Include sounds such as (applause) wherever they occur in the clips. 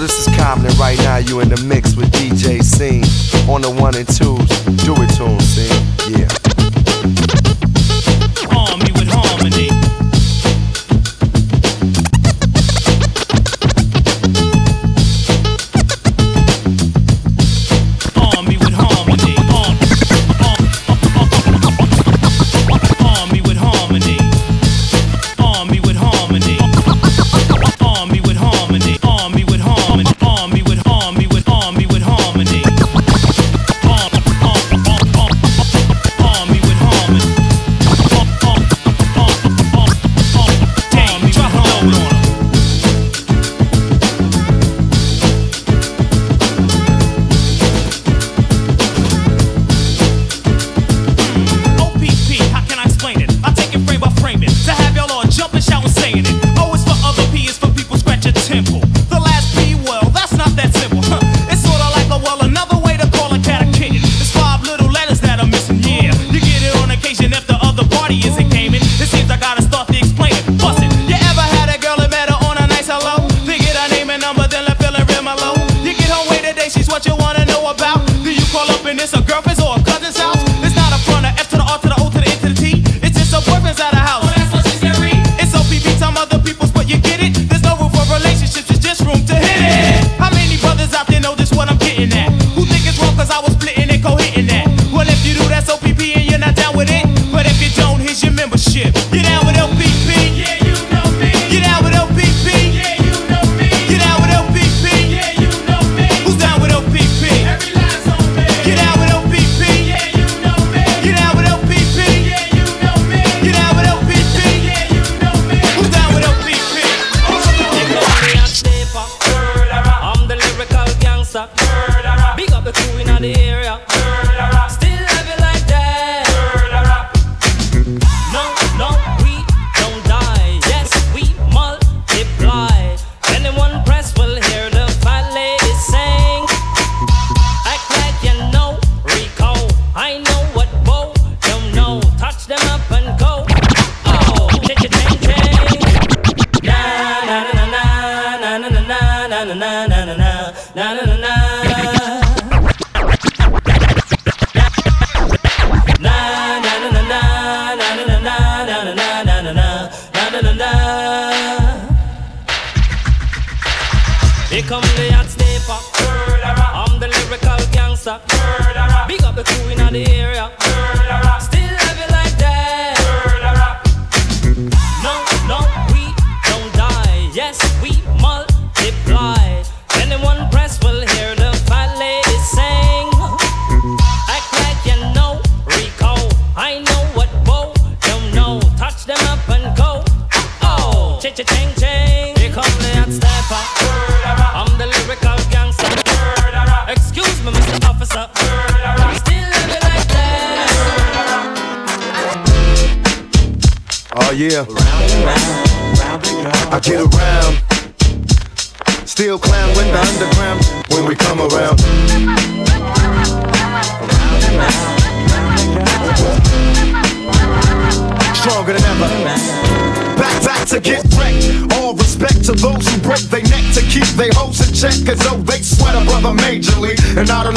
this is Compton. Right now, you in the mix with DJ Scene on the one and twos. Do it to him, Scene. Yeah.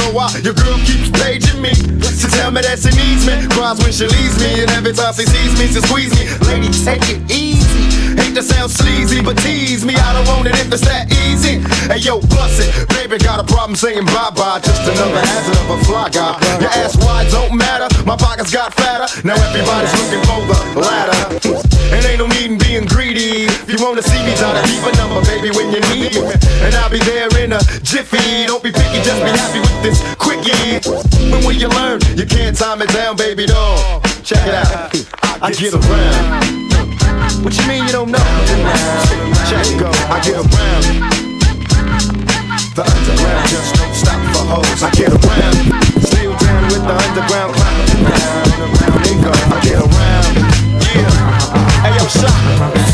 know why your girl keeps paging me. To tell me that she needs me. Cries when she leaves me. And every time she sees me, she squeezes me. Lady, take it easy. I'm saying bye bye, just another hazard of a fly guy. Your ass wide don't matter, my pockets got fatter. Now everybody's looking for the ladder. And ain't no need in being greedy. If you wanna see me, try to keep a number, baby, when you need me. And I'll be there in a jiffy. Don't be picky, just be happy with this quickie. When will you learn? You can't time it down, baby doll. Check it out. I get around. What you mean you don't know? Check go. I get around. The underground just don't stop for hoes. I get around, still down with the underground clown. Around and go, I get around. Yeah. Hey yo, shot.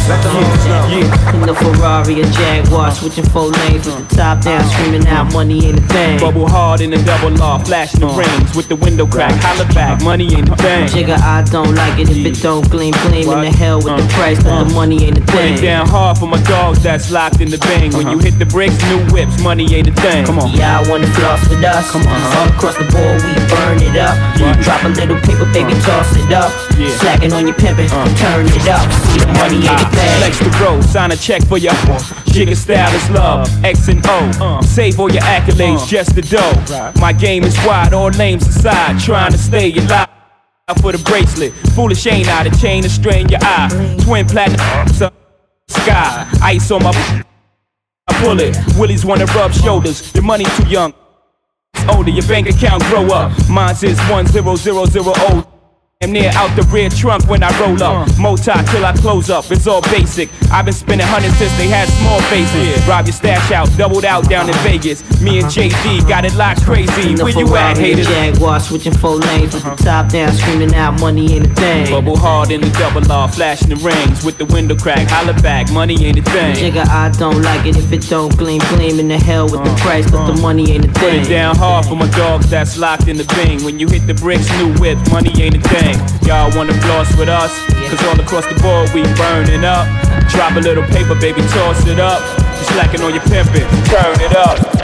Let the hoes know. Yeah. a Ferrari, a Jaguar, switching four lanes with the top down, screaming out money ain't a thing. Bubble hard in the double law, flashing the uh. rings with the window crack. Holla back, money ain't a thing. Jigga, I don't like it if it don't gleam, gleam in the hell with the uh. price, but the uh. money ain't a Put it thing. down hard for my dogs that's locked in the bang. When uh-huh. you hit the bricks, new whips, money ain't a thing. Come on. Yeah, I wanna floss with us. Come on, all across the board, we burn it up. Drop a little paper, baby, toss it up. Yeah. Slacking on your pimpin', turn it up. The money ain't a thing. Flex the road, sign a check for your Jigga style is love, X and O. Save all your accolades, just the dough. My game is wide, all names aside, trying to stay alive. For the bracelet, foolish ain't I, the chain to strain your eye. Twin platinum, sky, ice on my it. Willies wanna rub shoulders, your money too young. Older, your bank account grow up. Mine's is one zero zero zero oh. I'm near out the rear trunk when I roll up. Uh. Moti till I close up, it's all basic. I've been spending hundreds since they had small faces. Rob your stash out, doubled out down in Vegas. Me and JD got it locked crazy. Where you at, haters? Jaguar, switching four lanes with the uh-huh. top down, screaming out money ain't a thing. Bubble hard in the double law, flashing the rings with the window crack. Holla back, money ain't a thing. Jigga, I don't like it if it don't gleam, gleam in the hell with the uh, price, but the uh. money ain't a Put it down hard for my dogs that's locked in the bing. When you hit the bricks, new whip, money ain't a thing. Y'all wanna floss with us? Cause all across the board we burning up. Drop a little paper, baby, toss it up. You slacking on your pimpin', turn it up.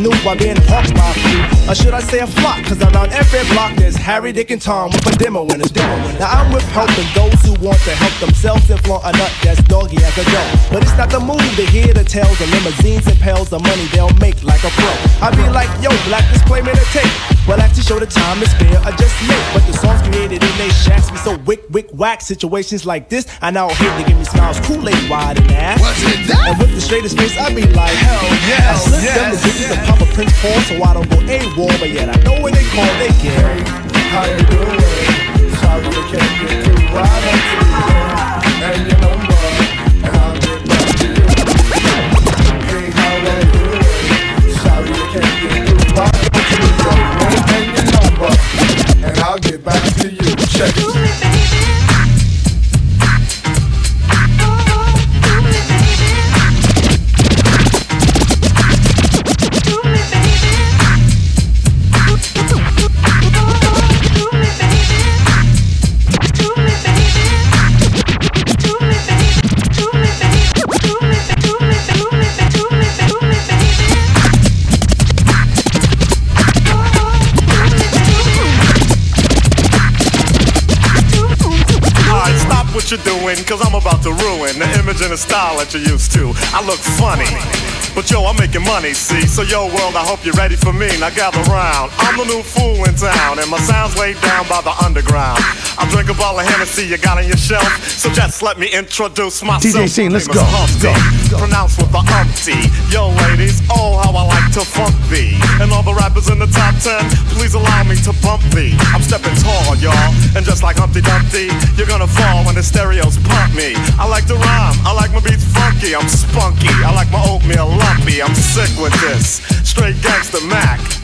New by being hawked by a few. Or should I say a flock? Cause around every block there's Harry, Dick, and Tom with a demo in his demo. Now I'm with helping those who want to help themselves and flaunt a nut that's doggy as a dough. But it's not the move to hear the tales of limousines and pails of money they'll make like a pro. I be like, yo, black display man a tape. Well, I to show the time is fair, I just make. But songs created in they shacks be so wick, wick, whack. Situations like this, I now hate to give me smiles, Kool-Aid wide and ass. Was it that? And with the straightest face, I be like, hell yeah. I slip them the digits and pop a Prince Paul so I don't go AWOL, but yet I know when they call, they care. How you doing? Sorry I can't get through. Why I'll get back to you. Check it. Cause I'm about to ruin the image and the style that you're used to. I look funny. But yo, I'm making money, see? So yo, world, I hope you're ready for me. Now gather round. I'm the new fool in town, and my sound's laid down by the underground. I drink a bottle of Hennessy you got on your shelf. So just let me introduce myself. DJ Scene, let's name go, Pronounced with the umpty. Yo, ladies, oh, how I like to funk thee. And all the rappers in the top ten, please allow me to bump thee. I'm stepping tall, y'all. And just like Humpty Dumpty, you're gonna fall when the stereos pump me. I like to rhyme, I like my beats funky, I'm spunky. I like my oatmeal lumpy, I'm sick with this. Straight gangster Mac.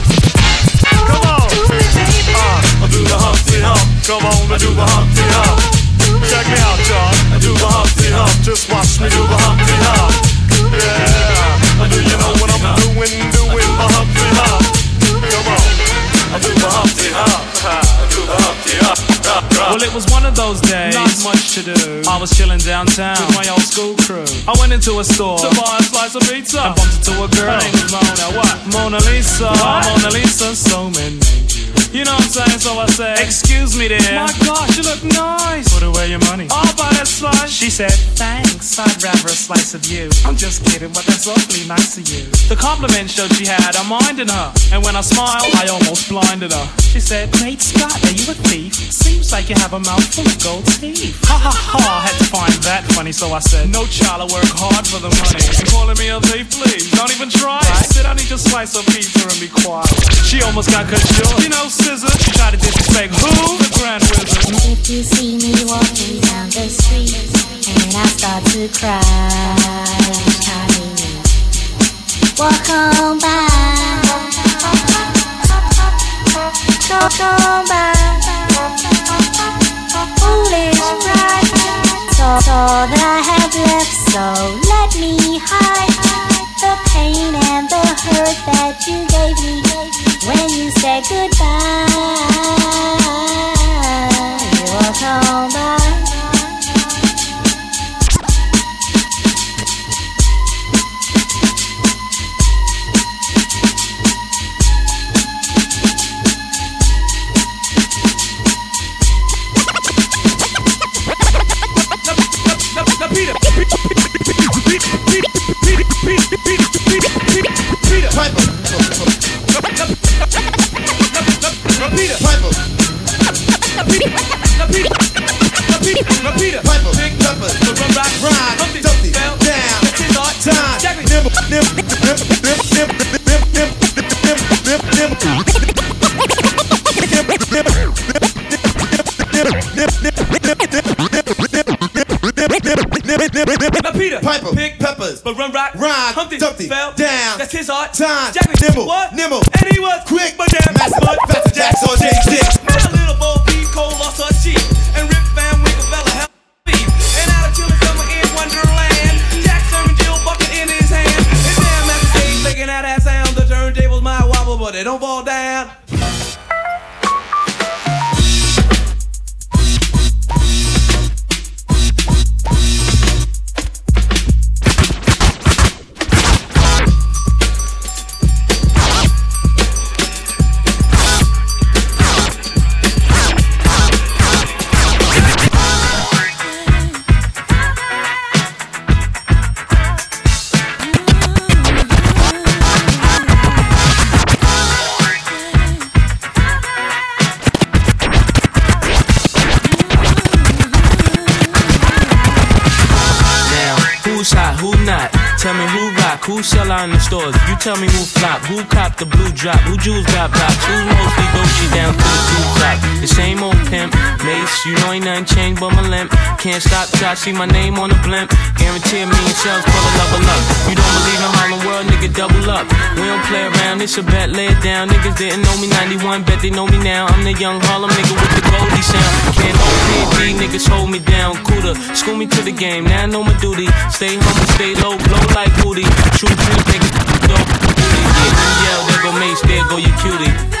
Come on, I do the Humpty Hump. Check me out, y'all. I do the Humpty Hump. Just watch me do the Humpty Hump. Yeah. I do you know what I'm doing? Doing the Humpty Hump. Come on. I do the Humpty Hump. I do the Humpty Hump. Well, it was one of those days. Not much to do. I was chilling downtown with my old school crew. I went into a store to buy a slice of pizza. I bumped into a girl. Her name was Mona. What? Mona Lisa. Mona Lisa. So many. You know what I'm saying? So I said, Excuse me, there. My gosh, you look nice. Put away your money. I'll buy that slice. She said, Thanks. I'd rather a slice of you. I'm just kidding, but that's awfully nice of you. The compliment showed she had a mind in her. And when I smiled, I almost blinded her. She said, Great Scott, are you a thief? Seems like you have a mouthful of gold teeth. Ha ha ha, I had to find that funny, so I said, No child, I work hard for the money. You (laughs) calling me a thief, please? Don't even try. I said, I need your slice of pizza and be quiet. She almost got cut short. You know, scissor, to disrespect who? The Grand Wizard. If you see me walking down the street and I start to cry, honey, walk on by. Walk on by. Foolish pride. It's all that I have left, so let me hide the pain and the hurt that you gave me when you said goodbye. You walk on by. You know ain't nothing changed but my limp. Can't stop till I see my name on the blimp. Guarantee a million sales, pull a level up. You don't believe in Harlem World, nigga, double up. We don't play around, it's a bet, lay it down. Niggas didn't know me 91, bet they know me now. I'm the young Harlem nigga with the Goldie sound. Can't no PD, niggas hold me down. Cooler, school me to the game, now I know my duty. Stay humble, stay low, blow like booty. True true niggas, don't booty. Yeah, yell, there go Mase, there go your cutie.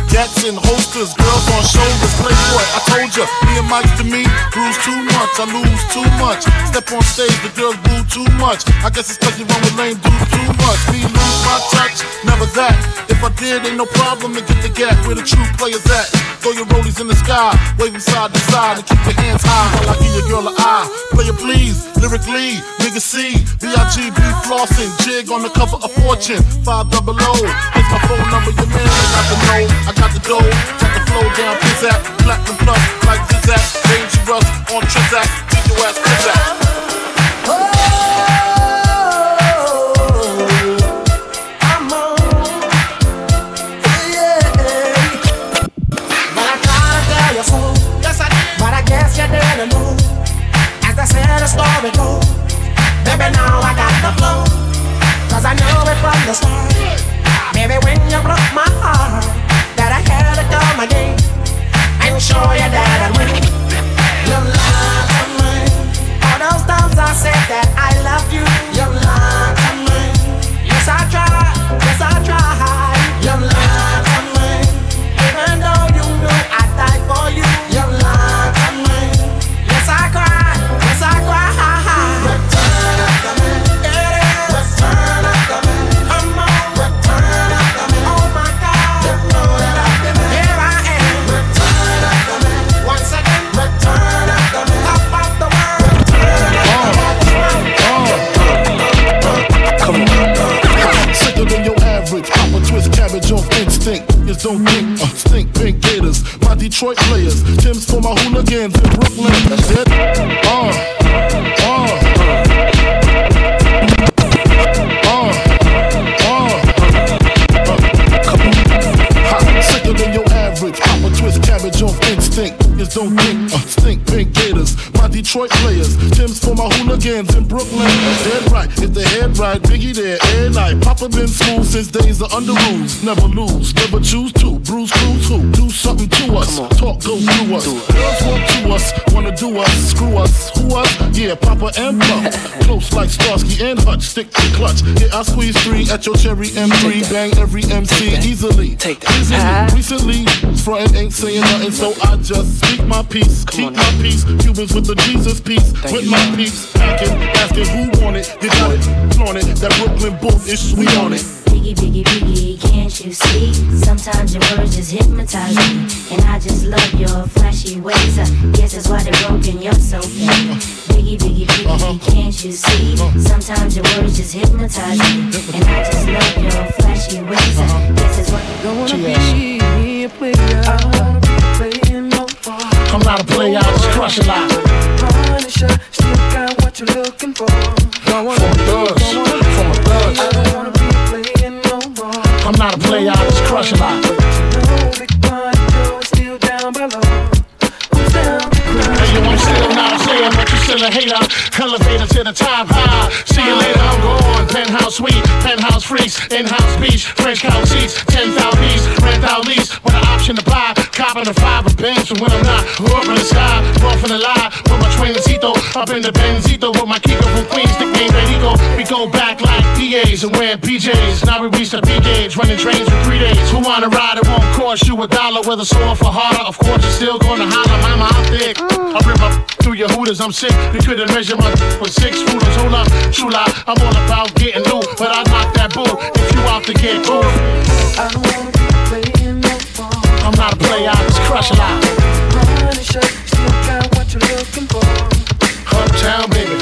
Gats in holsters, girls on shoulders. Playboy, I told ya, me and Mike's to me. Bruise too much, I lose too much. Step on stage, the girls boo too much. I guess it's cause you run with lame dudes too much. Me lose my touch, never that. If I did, ain't no problem to get the gap where the true players at. Throw your rollies in the sky, waving side to side, and keep your hands high while I give your girl an eye. Player please, lyrically, nigga C, B-I-G-B flossing, jig on the cover of Fortune, five double O. Here's my phone number, your man, I got the know, I got the dough, got the flow down, pizzazz, platinum plus, like Zizak, dangerous on Trizak, teach your ass know. The story goes. Baby, now I got the flow. Cause I knew it from the start. Days under rules. Never lose. Never choose to. Bruise, Cruz who? Do something to us. Talk go through us. Girls want to us. Wanna do us. Screw us. Who us? Yeah, Papa and Pump. (laughs) Close like Starsky and Hutch. Stick to clutch. Yeah, I squeeze three at your cherry M3. Bang every MC easily. Take that. Recently, frontin' ain't saying nothing, so I just speak my peace. Keep my peace. Cubans with the Jesus peace. with my peace. Packing, asking who want it. You got it. Flaunt it. That Brooklyn boom is sweet on it. Biggie, biggie, biggie, can't you see? Sometimes your words just hypnotize me. And I just love your flashy ways. I guess that's why they're broken, you're so fake. Biggie, biggie, biggie, uh-huh. can't you see? Uh-huh. Sometimes your words just hypnotize me. And I just love your flashy ways. I uh-huh. guess that's why Don't wanna be a player. I wanna be playing no ball. I'm not a player, I just crush a lot. Punisher, still got what you're looking for. Don't wanna From be, don't wanna a hater. Elevator to the top high. See you later, I'm gone. Penthouse suite, penthouse freaks, in-house beach, French couch seats, 10,000 piece, rent out lease, with an option to buy when I'm not. Up in the sky, born from the lie. put my twinzito, up in the Benzito. With my Kiko from Queens, nickname Benico. We go back like DAs and wear PJs. Now we reach the B gauge, running trains for three days. Who wanna ride? It won't cost you a dollar. Whether sore for harder, of course you're still gonna holler. Mama, I'm thick. I rip my through your hooters, I'm sick. You couldn't measure my with six footers. Hold up, true lie. I'm all about getting new, but I knock that boo if you out to get cool. I don't wanna I'm not a player, I just crush a lot. Honey, what you looking for. Uptown, baby.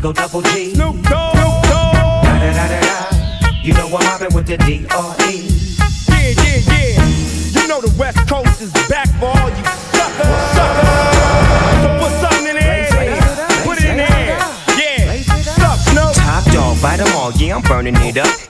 Digo Double G. Snoop Dogg. Snoop Dogg. Da da da da da. You know I'm mobbing with the D.R.E. Yeah, yeah, yeah. You know the West Coast is back for all you suckers. Suckers. So put something in the air. Put it in the air. Yeah. Suck, Snoop. Top dog, bite them all, yeah, I'm burning it up.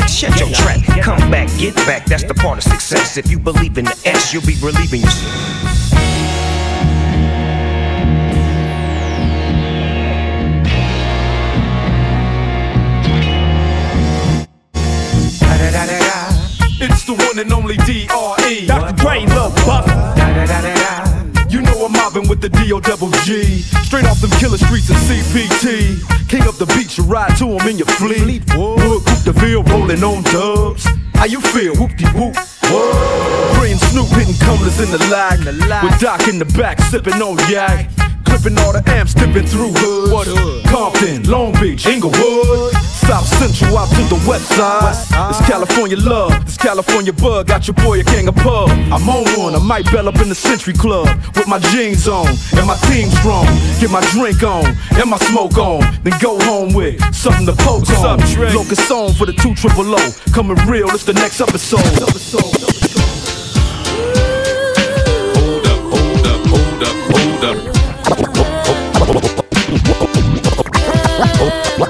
trick, shut your trap. Come back, get back, that's the part of success. If you believe in the S, you'll be relieving yourself. It's the one and only D.R.E. Dr. Dre, Lil Buff. With the D.O. double G. Straight off them killer streets of CPT. King up the beach, you ride to him in your fleet. Wood, Coupe de Ville, rolling on dubs. How you feel? Whoop de whoop. Praying Snoop hitting cumblers in the lag. With Doc in the back, sipping on yak. Clipping all the amps, dipping through hoods. What hood? Compton, Long Beach, Inglewood. South Central out to the west side. It's California love, this California bug. Got your boy a king of pub. I'm on one, I might bell up in the Century Club with my jeans on and my team strong. Get my drink on and my smoke on, then go home with something to poke What's on. up, Dre? Locus on for the two triple O. Coming real, it's the next episode. episode. Hold up. Hold up.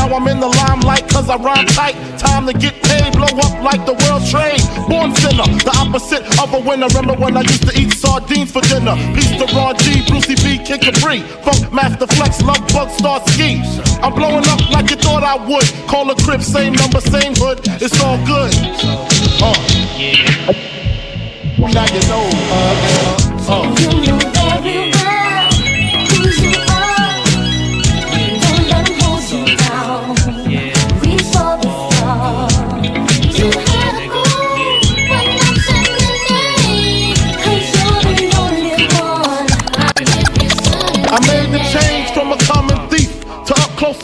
Now I'm in the limelight cause I rhyme tight. Time to get paid, blow up like the world trade. Born sinner, the opposite of a winner. Remember when I used to eat sardines for dinner? Peace to Ron G, Brucey B, Kid Capri. Funkmaster Flex, Love Bug, Starski. I'm blowing up like you thought I would. Call a crib, same number, same hood. It's all good. Uh. Now you know. Uh, uh. I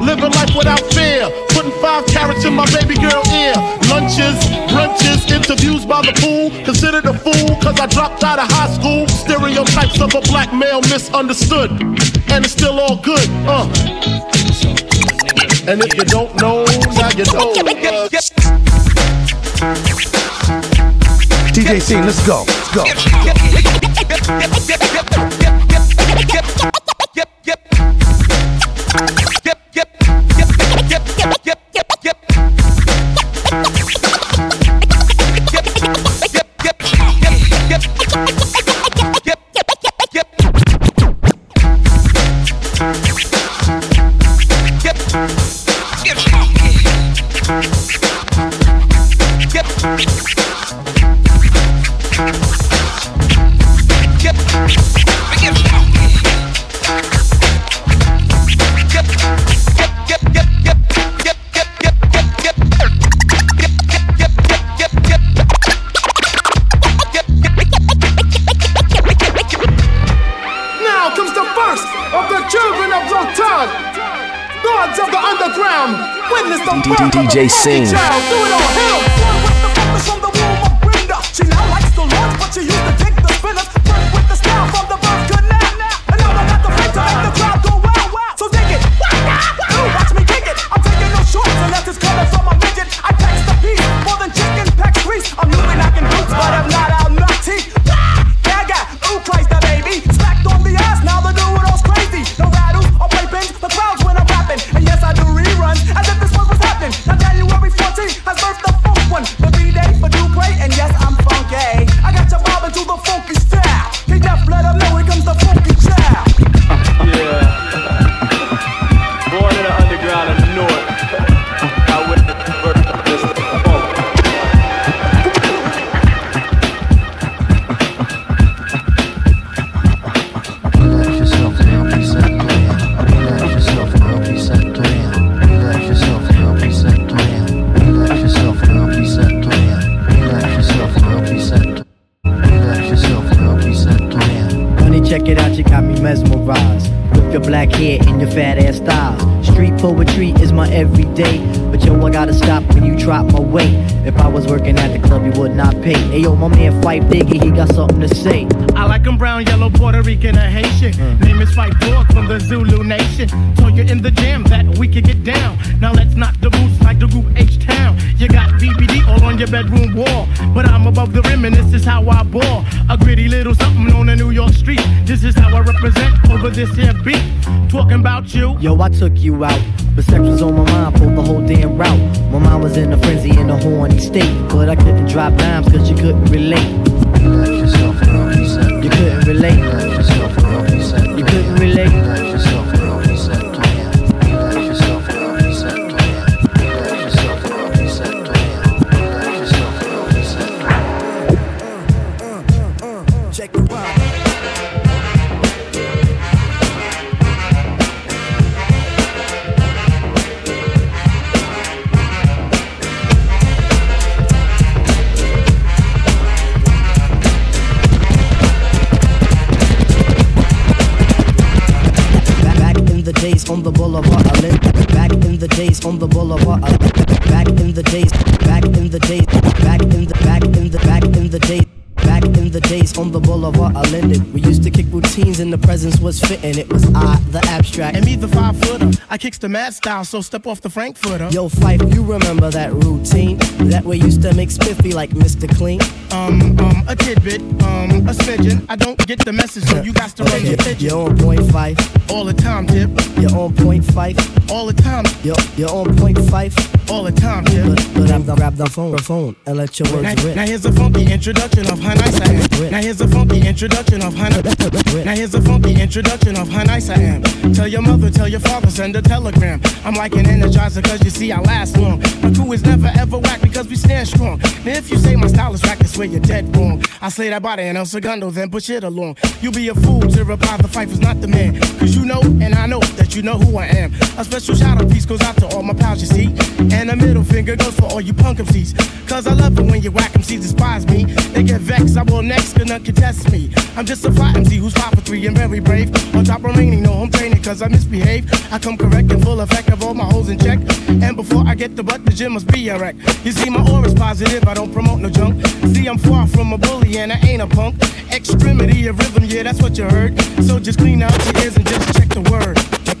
Living life without fear. Putting five carats in my baby girl ear. Lunches, brunches, interviews by the pool. Considered a fool cause I dropped out of high school. Stereotypes of a black male misunderstood. And it's still all good. Uh. And if you don't know, now you know. Uh, DJ Scene, let's go. Let's go. Yep. scenes. Bedroom wall. But I'm above the rim and this is how I ball. A gritty little something on the New York street. This is how I represent over this here beat. Talking about you. Yo, I took you out. But sex was on my mind for the whole damn route. My mind was in a frenzy in a horny state. But I couldn't drop dimes cause you couldn't relate. Relax yourself, girl, be set You couldn't relate. Relax yourself, girl, be set You couldn't relate. Was fitting. It was I, the abstract. And me, the five footer. I kicks the mad style, so step off the Frankfurter. Yo, Phife, you remember that routine? That we used to make spiffy like Mr. Clean? Um, um, a tidbit, um, a smidgen. I don't get the message, so you got to raise your pitch. You're on point five. All the time, tip. You're on point five. All the time. You're, you're on point five. All the time, tip. But, but I'm the grab the phone, phone and let your words Now, rip. now here's a funky introduction of how nice I am. Now here's a funky introduction of how nice. Now here's a funky introduction of how nice I am. Tell your mother, tell your father, send a telegram. I'm like an energizer cause you see I last long. My crew is never ever whack because we stand strong. Now if you say my style is whack, I swear you're dead wrong. I slay that body and El Segundo, then push it along. You'll be a fool to reply the fight is not the man. Cause you know and I know that you know who I am. A special shout out piece goes out to all my pals you see. And a middle finger goes for all you punk MCs. Cause I love it when you whack MCs despise me. They get vexed, I will next, cause none can test me. I'm just a fly MC who's five for three and very brave. On top remaining, no home training cause I misbehave. I come correct and full effect of all my holes in check. And before I get the butt, the gym must be a wreck. You see, my aura's positive, I don't promote no junk. See, I'm far from a bully and I ain't a punk. Extremity of rhythm, yeah, that's what you heard. So just clean out your ears and just check the word. Check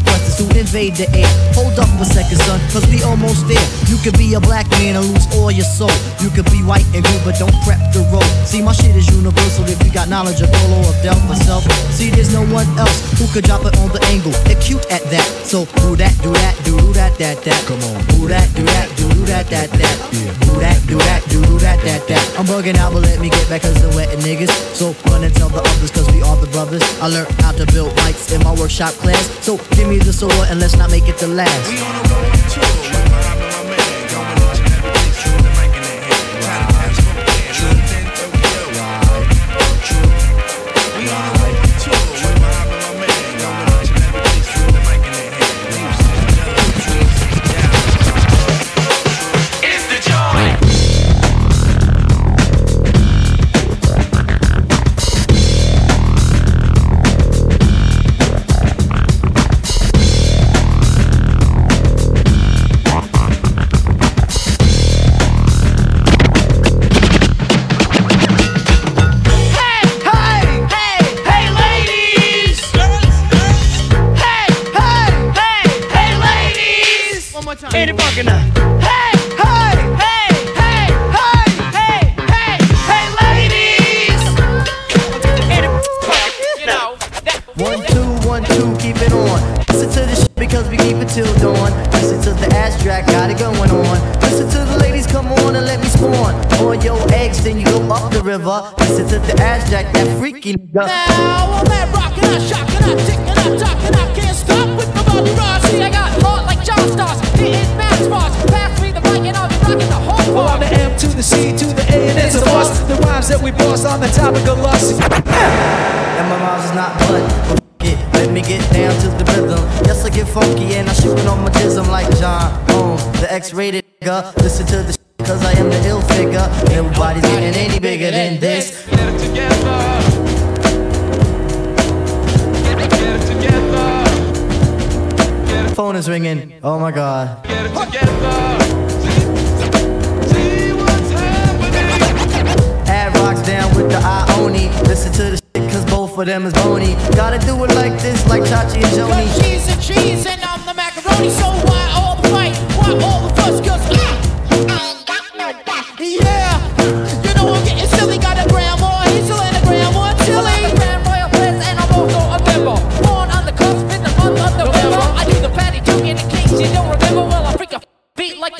invade the air. Hold up a second, son, cause we almost there. You could be a black man and lose all your soul. You could be white and good, but don't prep the road. See, my shit is universal if you got knowledge of Polo or or self. See, there's no one else who could drop it on the angle. Acute at that. So, do that, do that, do that, that, that. Come on. Do that, do that, do that, that, that. Do that, do that, do that, that, that. I'm bugging out, but let me get back cause they're wetting niggas. So, run and tell the others cause we are the brothers. I learned how to build mics in my workshop class. So, give me the sword and let's not make it the last. Ain't that freaky. Now I'm at rockin', I shockin', I tickin', I talkin', I can't stop with my body rock. See, I got heart like John Starks, hitting mad spots. Pass me the mic and I'll be rockin' the whole Oh, I'm the M to the C to the A and it's a bust. The rhymes that we boss on the topic of lust. And my rhymes is not blunt, but. Let me get down to the rhythm. Yes, I get funky and I shootin' on my jism like John Holmes, the X-rated nigga. Listen to the Phone is ringing. Oh my god. Ad-Rock's down with the Ione. Listen to the shit cause both of them is bony. Gotta do it like this, like Chachi and Joanie. Cause cheese and cheese and I'm the macaroni, so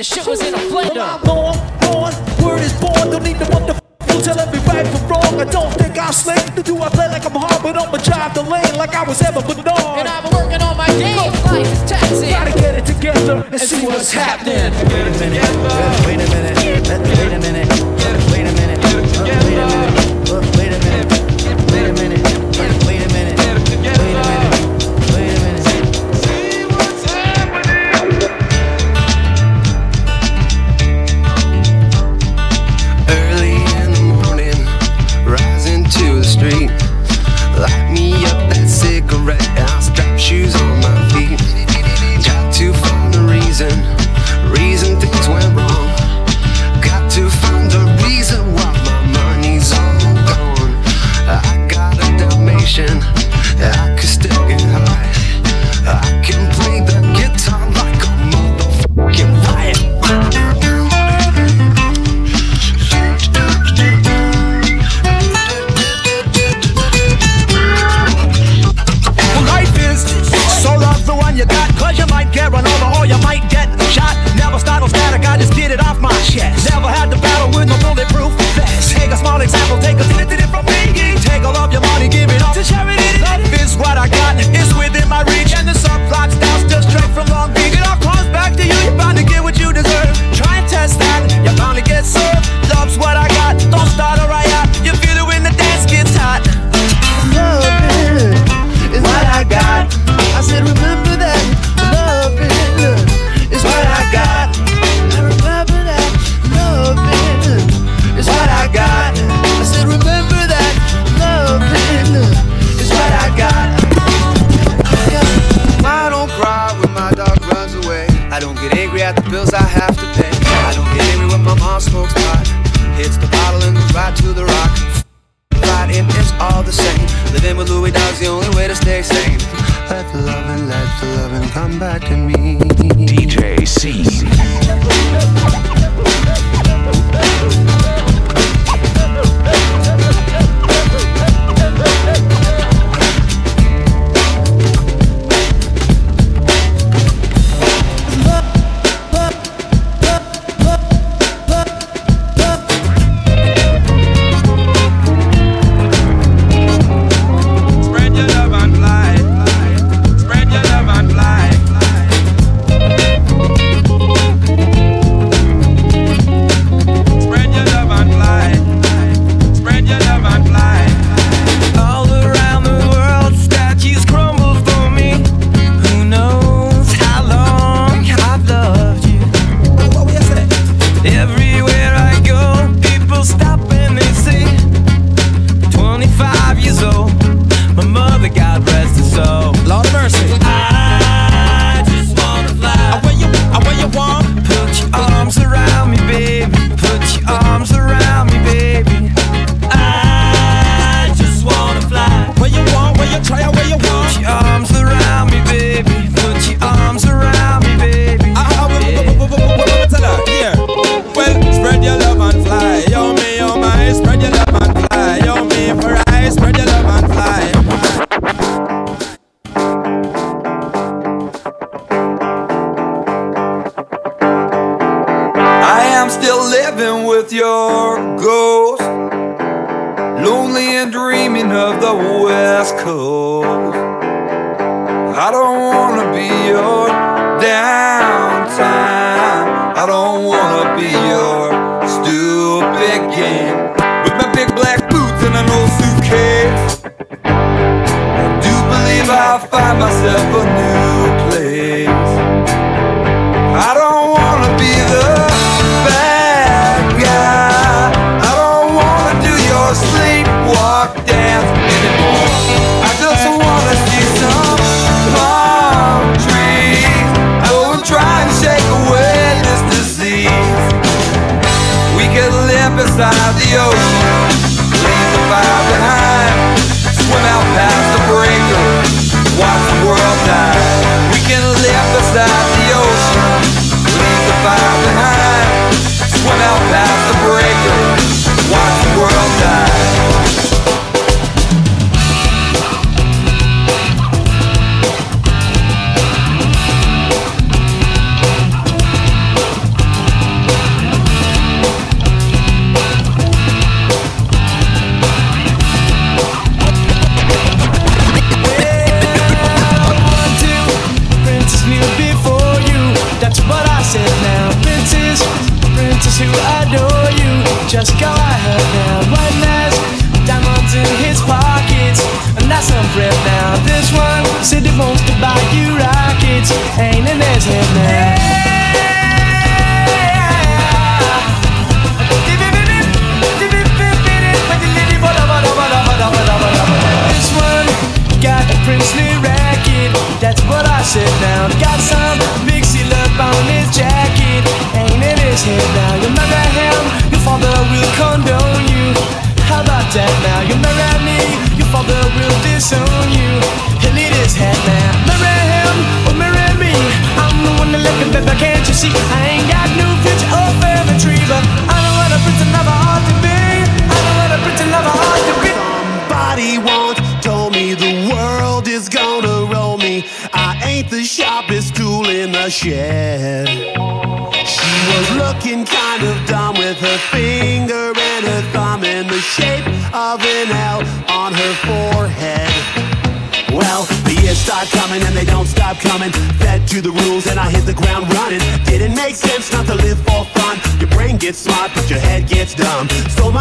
the shit was in a blender. I'm born, born, word is born. Don't need the motherfucker telling me right from wrong. I don't think I'm slick. Do I play like I'm hard, but I'ma drive the lane like I was ever but on. And I've been working on my game. Life is taxing. Gotta get it together and see what's happening. Wait a minute. Wait a minute. Wait a minute.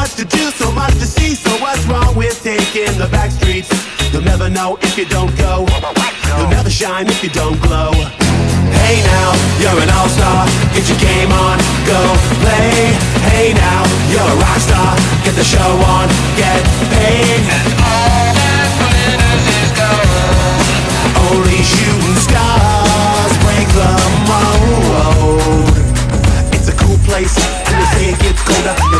much to do, so much to see. So what's wrong with taking the back streets? You'll never know if you don't go. You'll never shine if you don't glow. Hey now, you're an all-star. Get your game on, go play. Hey now, you're a rock star. Get the show on, get paid. And all that glitters is gold. Only shooting stars break the mold. It's a cool place, and they say it gets colder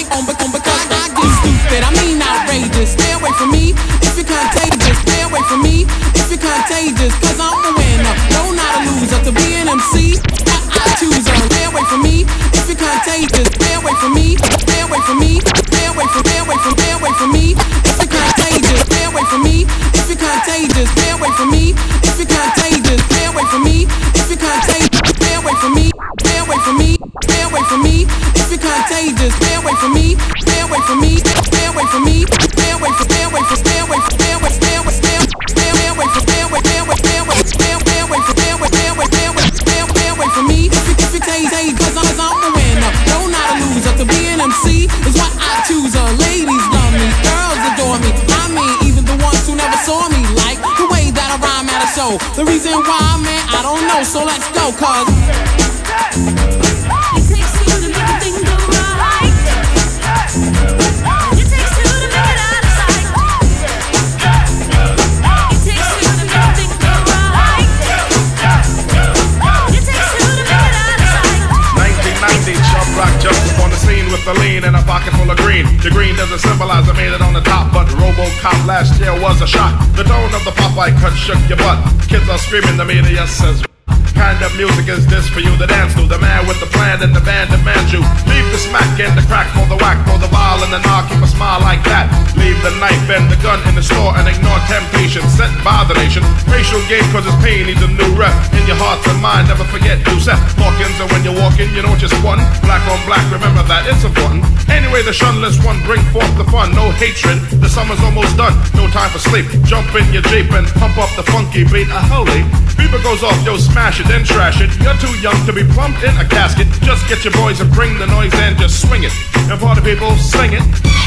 Mic on because I get stupid. I mean outrageous. Stay away from me if you're contagious. Stay away from me if you're contagious. Cause I'm a winner, no not a loser. To be an MC, I, choose her. Stay away from me if you're contagious. Stay away from me. Stay away from me. Stay away from. Stay away from. Stay away from me if you're contagious. Stay away from me if you're contagious. Stay away from me if you're contagious. Stay away from me if you're contagious. Stay away from me. Stay away from me. Stay away from me contagious. Stay away from me. Stay away from me. Stay away from me. Stay away from. Stay away from. Stay away from. Stay away. Stay away. Stay away. Stay away from. Stay away. Stay away. Stay away. Stay away from. Stay away. Stay away. Stay away. Stay away. Stay away from me. If you if you hey, cause I'm cause I'm a winner. No, not a loser. To be an MC is what I choose. Uh, ladies love me, girls adore me. I mean, even the ones who never saw me like the way that I rhyme at a show. The reason why, man, I don't know. So let's go, cause. Green. The green doesn't symbolize I made it on the top, but Robocop last year was a shot. The tone of the Popeye cut shook your butt. Kids are screaming, the media says. Kind of music is this for you to dance to? The man with the plan and the band demands you. Leave the smack and the crack for the whack, for the ball and the knock, keep a smile like that. Leave the knife and the gun in the store and ignore temptation sent by the nation. Racial game cause it's pain needs a new rep. In your hearts and mind, never forget who Seth Hawkins. And when you're walking, you don't just one. Black on black, remember that it's important. Anyway, the shunless one bring forth the fun. No hatred, the summer's almost done. No time for sleep. Jump in your Jeep and pump up the funky beat. A holy. Beaver goes off, yo, smash it, then trash it. You're too young to be plumped in a casket. Just get your boys and bring the noise and just swing it. And party people, sing it.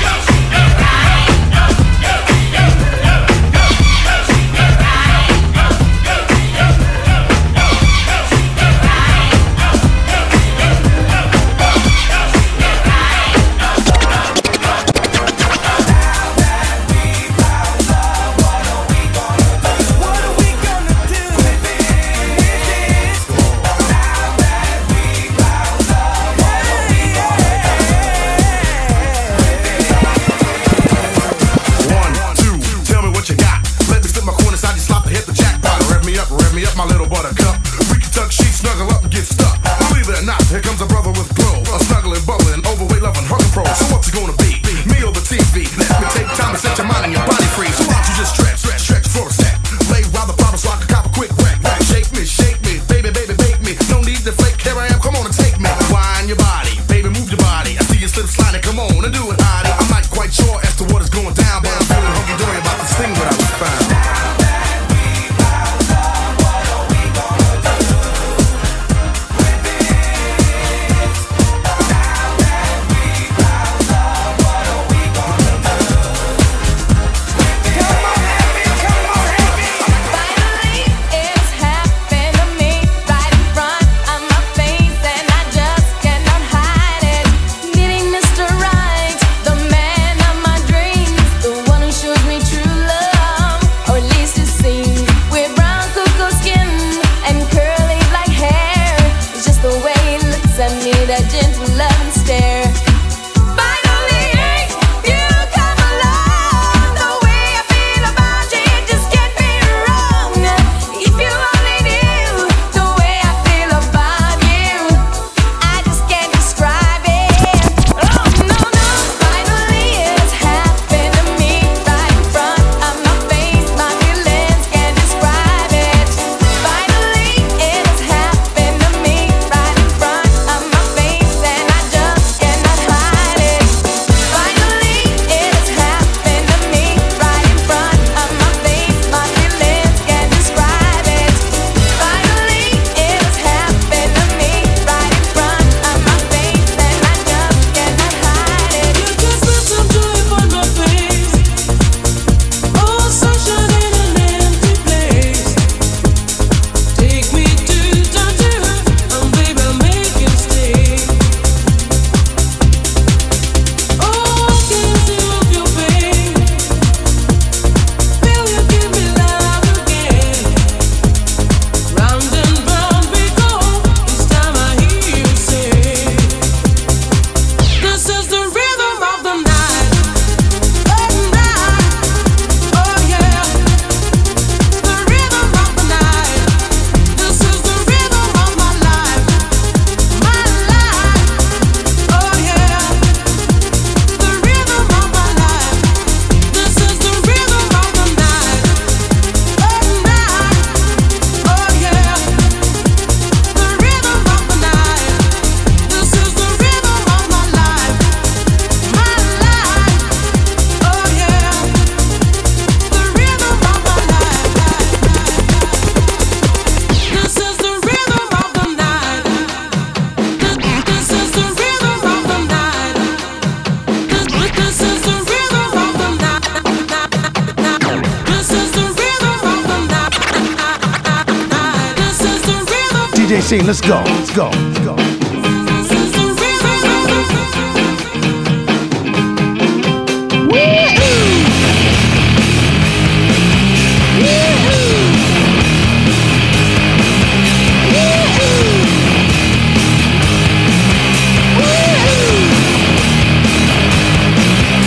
Let's go. Let's go. Let's go.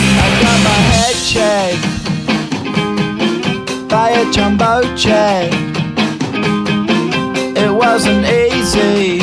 I got my head shaved by a jumbo jet. Wasn't easy,